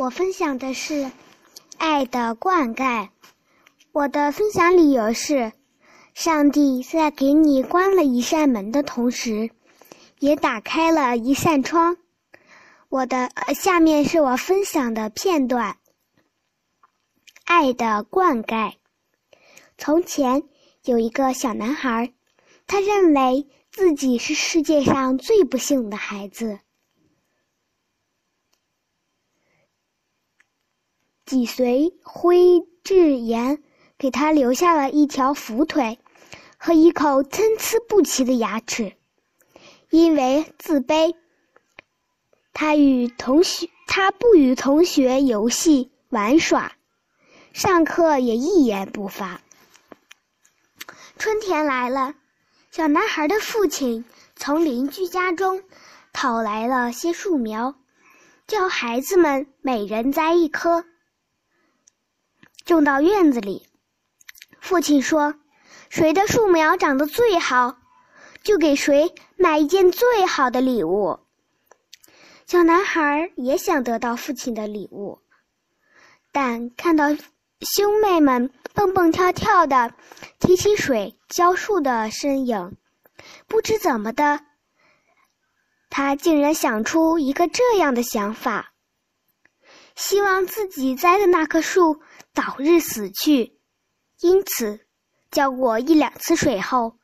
我分享的是爱的灌溉。我的分享理由是：上帝在给你关了一扇门的同时，也打开了一扇窗。我的下面是我分享的片段：爱的灌溉。从前有一个小男孩，他认为自己是世界上最不幸的孩子。脊髓灰质炎给他留下了一条扶腿和一口参差不齐的牙齿。因为自卑，他与同学他不与同学游戏玩耍，上课也一言不发。春天来了，小男孩的父亲从邻居家中讨来了些树苗，叫孩子们每人栽一棵。种到院子里，父亲说：“谁的树苗长得最好，就给谁买一件最好的礼物。”小男孩也想得到父亲的礼物，但看到兄妹们蹦蹦跳跳的提起水浇树的身影，不知怎么的，他竟然想出一个这样的想法：希望自己栽的那棵树。早日死去，因此浇过一两次水后，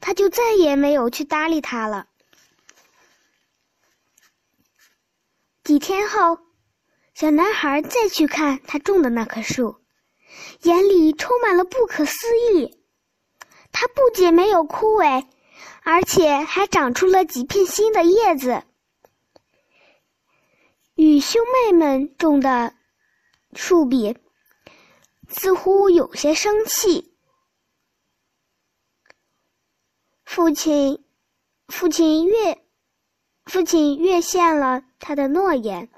他就再也没有去搭理它了。几天后，小男孩再去看他种的那棵树，眼里充满了不可思议。它不仅没有枯萎，而且还长出了几片新的叶子，与兄妹们种的树比。似乎有些生气。父亲，父亲越，父亲越现了他的诺言，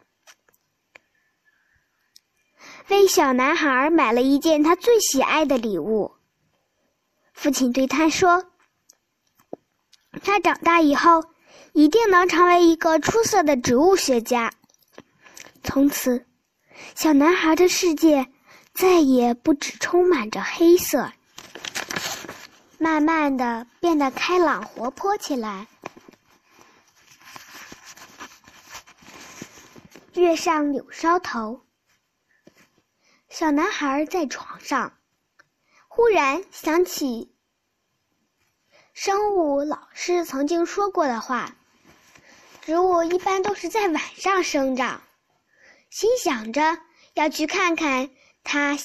为小男孩买了一件他最喜爱的礼物。父亲对他说：“他长大以后一定能成为一个出色的植物学家。”从此，小男孩的世界。再也不只充满着黑色，慢慢的变得开朗活泼起来。月上柳梢头，小男孩在床上，忽然想起生物老师曾经说过的话：植物一般都是在晚上生长。心想着要去看看。他，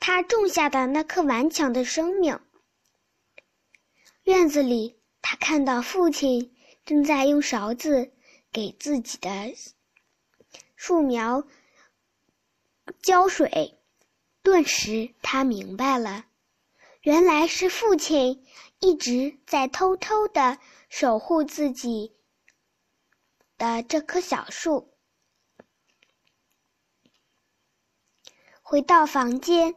他种下的那颗顽强的生命。院子里，他看到父亲正在用勺子给自己的树苗浇水，顿时他明白了，原来是父亲一直在偷偷的守护自己的这棵小树。回到房间，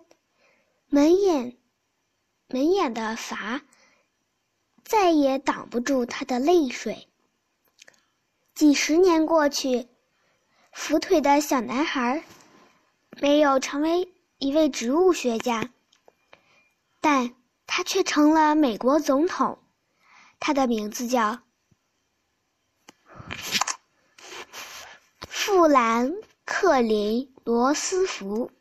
门眼门眼的阀再也挡不住他的泪水。几十年过去，扶腿的小男孩没有成为一位植物学家，但他却成了美国总统。他的名字叫富兰克林·罗斯福。